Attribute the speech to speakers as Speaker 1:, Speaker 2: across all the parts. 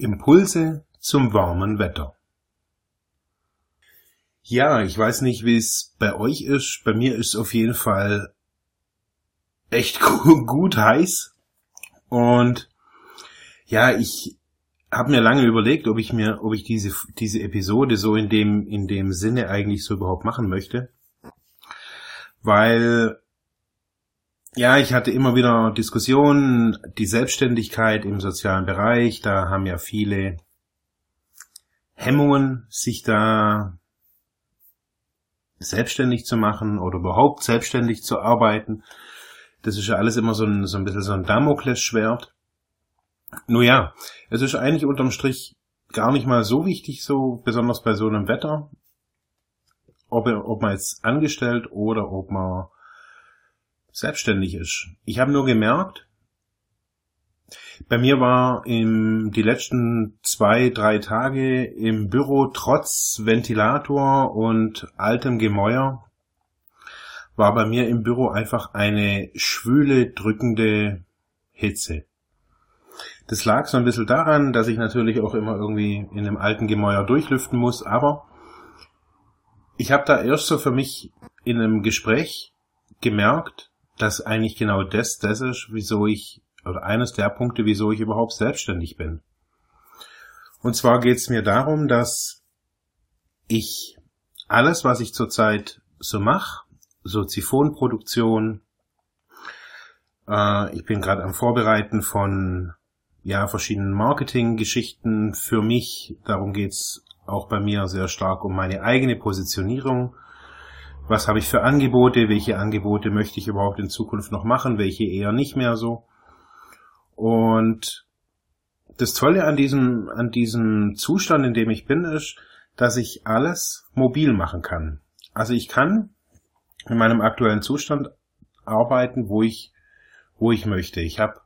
Speaker 1: Impulse zum warmen Wetter. Ja, ich weiß nicht, wie es bei euch ist. Bei mir ist es auf jeden Fall echt gut heiß. Und ja, ich habe mir lange überlegt, ob ich mir, ob ich diese diese Episode so in dem in dem Sinne eigentlich so überhaupt machen möchte, weil ja, ich hatte immer wieder Diskussionen, die Selbstständigkeit im sozialen Bereich, da haben ja viele Hemmungen, sich da selbstständig zu machen oder überhaupt selbstständig zu arbeiten. Das ist ja alles immer so ein, so ein bisschen so ein Damoklesschwert. Nun ja, es ist eigentlich unterm Strich gar nicht mal so wichtig, so besonders bei so einem Wetter, ob, ob man jetzt angestellt oder ob man selbstständig ist. Ich habe nur gemerkt, bei mir war im, die letzten zwei, drei Tage im Büro trotz Ventilator und altem Gemäuer war bei mir im Büro einfach eine schwüle, drückende Hitze. Das lag so ein bisschen daran, dass ich natürlich auch immer irgendwie in einem alten Gemäuer durchlüften muss, aber ich habe da erst so für mich in einem Gespräch gemerkt, dass eigentlich genau das das ist, wieso ich oder eines der Punkte, wieso ich überhaupt selbstständig bin. Und zwar geht es mir darum, dass ich alles, was ich zurzeit so mache, so Ziphonproduktion, äh, ich bin gerade am Vorbereiten von ja verschiedenen Marketinggeschichten für mich. Darum geht's auch bei mir sehr stark um meine eigene Positionierung. Was habe ich für Angebote? Welche Angebote möchte ich überhaupt in Zukunft noch machen? Welche eher nicht mehr so? Und das Tolle an diesem, an diesem Zustand, in dem ich bin, ist, dass ich alles mobil machen kann. Also ich kann in meinem aktuellen Zustand arbeiten, wo ich, wo ich möchte. Ich habe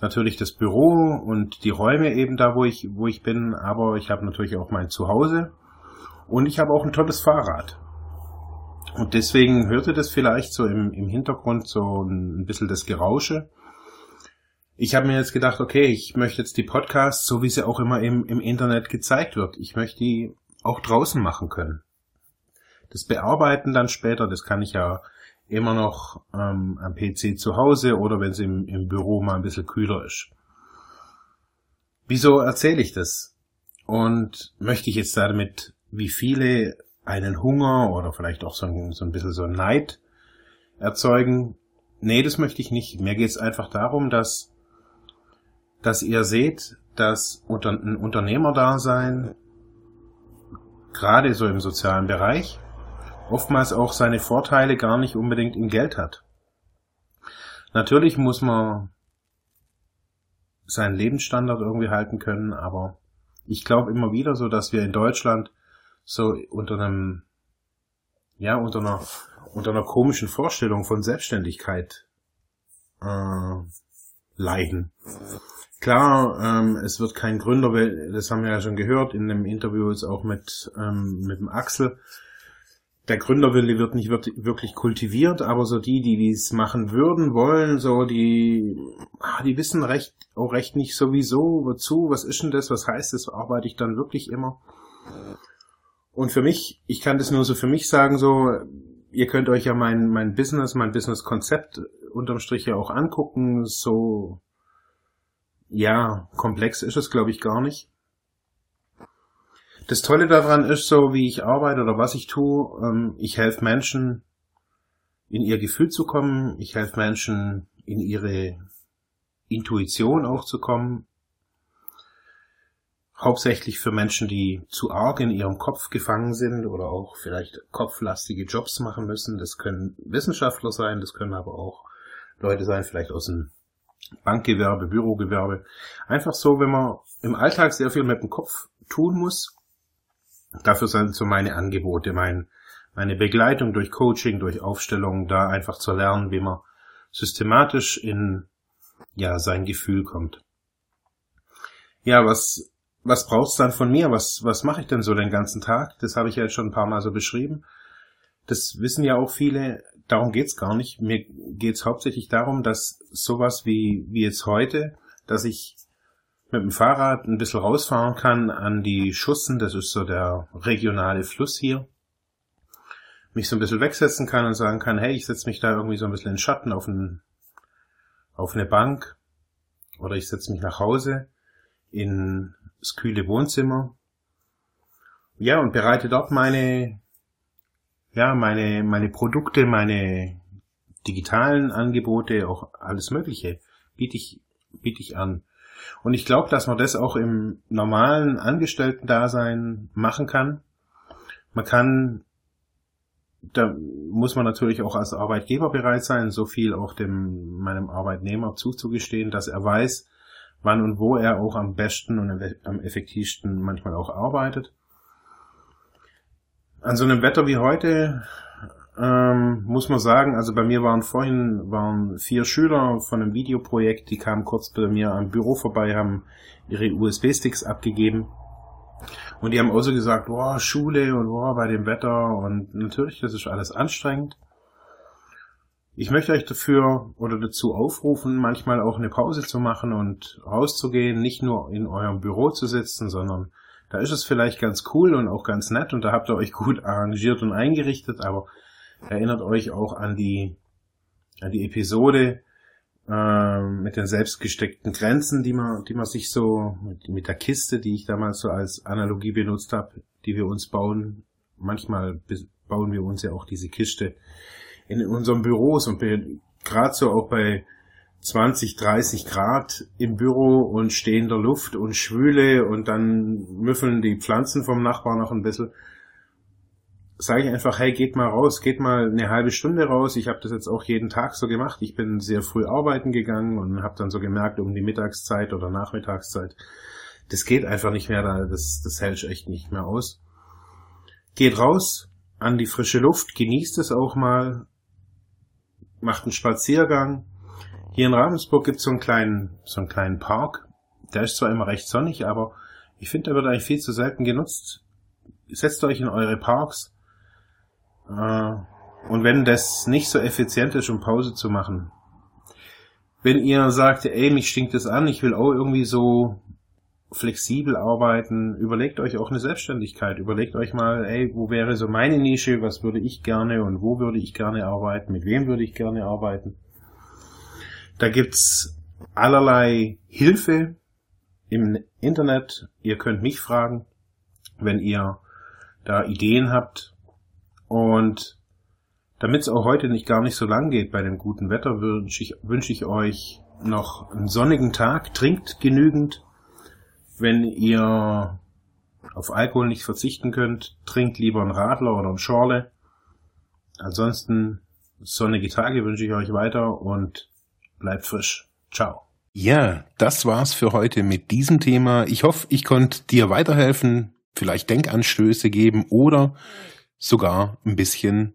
Speaker 1: natürlich das Büro und die Räume eben da, wo ich, wo ich bin, aber ich habe natürlich auch mein Zuhause und ich habe auch ein tolles Fahrrad. Und deswegen hörte das vielleicht so im, im Hintergrund so ein bisschen das Gerausche ich habe mir jetzt gedacht, okay, ich möchte jetzt die Podcasts, so wie sie auch immer im, im Internet gezeigt wird, ich möchte die auch draußen machen können. Das Bearbeiten dann später, das kann ich ja immer noch ähm, am PC zu Hause oder wenn es im, im Büro mal ein bisschen kühler ist. Wieso erzähle ich das? Und möchte ich jetzt damit, wie viele einen Hunger oder vielleicht auch so ein, so ein bisschen so Neid erzeugen? Nee, das möchte ich nicht. Mir geht es einfach darum, dass dass ihr seht, dass ein Unternehmerdasein gerade so im sozialen Bereich oftmals auch seine Vorteile gar nicht unbedingt im Geld hat. Natürlich muss man seinen Lebensstandard irgendwie halten können, aber ich glaube immer wieder so, dass wir in Deutschland so unter einem, ja, unter einer, unter einer komischen Vorstellung von Selbstständigkeit äh, leiden. Klar, ähm, es wird kein Gründer, das haben wir ja schon gehört in dem Interview jetzt auch mit, ähm, mit dem Axel. Der Gründerwille wird nicht wirklich kultiviert, aber so die, die dies machen würden, wollen, so die, ah, die wissen recht, auch recht nicht sowieso, wozu, was ist denn das, was heißt das, arbeite ich dann wirklich immer. Und für mich, ich kann das nur so für mich sagen, so, ihr könnt euch ja mein, mein Business, mein Business-Konzept unterm Strich ja auch angucken, so, ja, komplex ist es, glaube ich, gar nicht. Das Tolle daran ist so, wie ich arbeite oder was ich tue, ähm, ich helfe Menschen in ihr Gefühl zu kommen, ich helfe Menschen in ihre Intuition auch zu kommen. Hauptsächlich für Menschen, die zu arg in ihrem Kopf gefangen sind oder auch vielleicht kopflastige Jobs machen müssen. Das können Wissenschaftler sein, das können aber auch Leute sein, vielleicht aus dem Bankgewerbe, Bürogewerbe. Einfach so, wenn man im Alltag sehr viel mit dem Kopf tun muss. Dafür sind so meine Angebote, mein, meine Begleitung durch Coaching, durch Aufstellung, da einfach zu lernen, wie man systematisch in ja sein Gefühl kommt. Ja, was was braucht's dann von mir? Was was mache ich denn so den ganzen Tag? Das habe ich ja jetzt schon ein paar Mal so beschrieben. Das wissen ja auch viele. Darum geht's gar nicht. Mir geht's hauptsächlich darum, dass sowas wie wie jetzt heute, dass ich mit dem Fahrrad ein bisschen rausfahren kann an die Schussen, das ist so der regionale Fluss hier, mich so ein bisschen wegsetzen kann und sagen kann, hey, ich setze mich da irgendwie so ein bisschen in Schatten auf, ein, auf eine Bank oder ich setze mich nach Hause in das kühle Wohnzimmer. Ja, und bereite dort meine, ja, meine, meine Produkte, meine digitalen Angebote, auch alles Mögliche biete ich, biete ich an. Und ich glaube, dass man das auch im normalen Angestellten-Dasein machen kann. Man kann, da muss man natürlich auch als Arbeitgeber bereit sein, so viel auch dem, meinem Arbeitnehmer zuzugestehen, dass er weiß, wann und wo er auch am besten und am effektivsten manchmal auch arbeitet. An so einem Wetter wie heute ähm, muss man sagen, also bei mir waren vorhin waren vier Schüler von einem Videoprojekt, die kamen kurz bei mir am Büro vorbei, haben ihre USB-Sticks abgegeben. Und die haben auch so gesagt, boah, Schule und boah, bei dem Wetter und natürlich, das ist alles anstrengend. Ich möchte euch dafür oder dazu aufrufen, manchmal auch eine Pause zu machen und rauszugehen, nicht nur in eurem Büro zu sitzen, sondern da ist es vielleicht ganz cool und auch ganz nett und da habt ihr euch gut arrangiert und eingerichtet, aber Erinnert euch auch an die, an die Episode äh, mit den selbstgesteckten Grenzen, die man, die man sich so mit, mit der Kiste, die ich damals so als Analogie benutzt habe, die wir uns bauen. Manchmal bauen wir uns ja auch diese Kiste in unseren Büros und gerade so auch bei 20, 30 Grad im Büro und stehender Luft und Schwüle und dann müffeln die Pflanzen vom Nachbar noch ein bisschen sage ich einfach, hey, geht mal raus, geht mal eine halbe Stunde raus. Ich habe das jetzt auch jeden Tag so gemacht. Ich bin sehr früh arbeiten gegangen und habe dann so gemerkt, um die Mittagszeit oder Nachmittagszeit, das geht einfach nicht mehr, das, das hält echt nicht mehr aus. Geht raus an die frische Luft, genießt es auch mal, macht einen Spaziergang. Hier in Ravensburg gibt es so einen kleinen, so einen kleinen Park. Der ist zwar immer recht sonnig, aber ich finde, der wird eigentlich viel zu selten genutzt. Setzt euch in eure Parks, äh, und wenn das nicht so effizient ist, um Pause zu machen, wenn ihr sagt, ey, mich stinkt das an, ich will auch irgendwie so flexibel arbeiten, überlegt euch auch eine Selbstständigkeit. Überlegt euch mal, ey, wo wäre so meine Nische, was würde ich gerne und wo würde ich gerne arbeiten, mit wem würde ich gerne arbeiten. Da gibt's allerlei Hilfe im Internet. Ihr könnt mich fragen, wenn ihr da Ideen habt, und damit es auch heute nicht gar nicht so lang geht bei dem guten Wetter, wünsche ich, wünsch ich euch noch einen sonnigen Tag. Trinkt genügend. Wenn ihr auf Alkohol nicht verzichten könnt, trinkt lieber einen Radler oder einen Schorle. Ansonsten sonnige Tage wünsche ich euch weiter und bleibt frisch. Ciao.
Speaker 2: Ja, das war's für heute mit diesem Thema. Ich hoffe, ich konnte dir weiterhelfen, vielleicht Denkanstöße geben oder sogar ein bisschen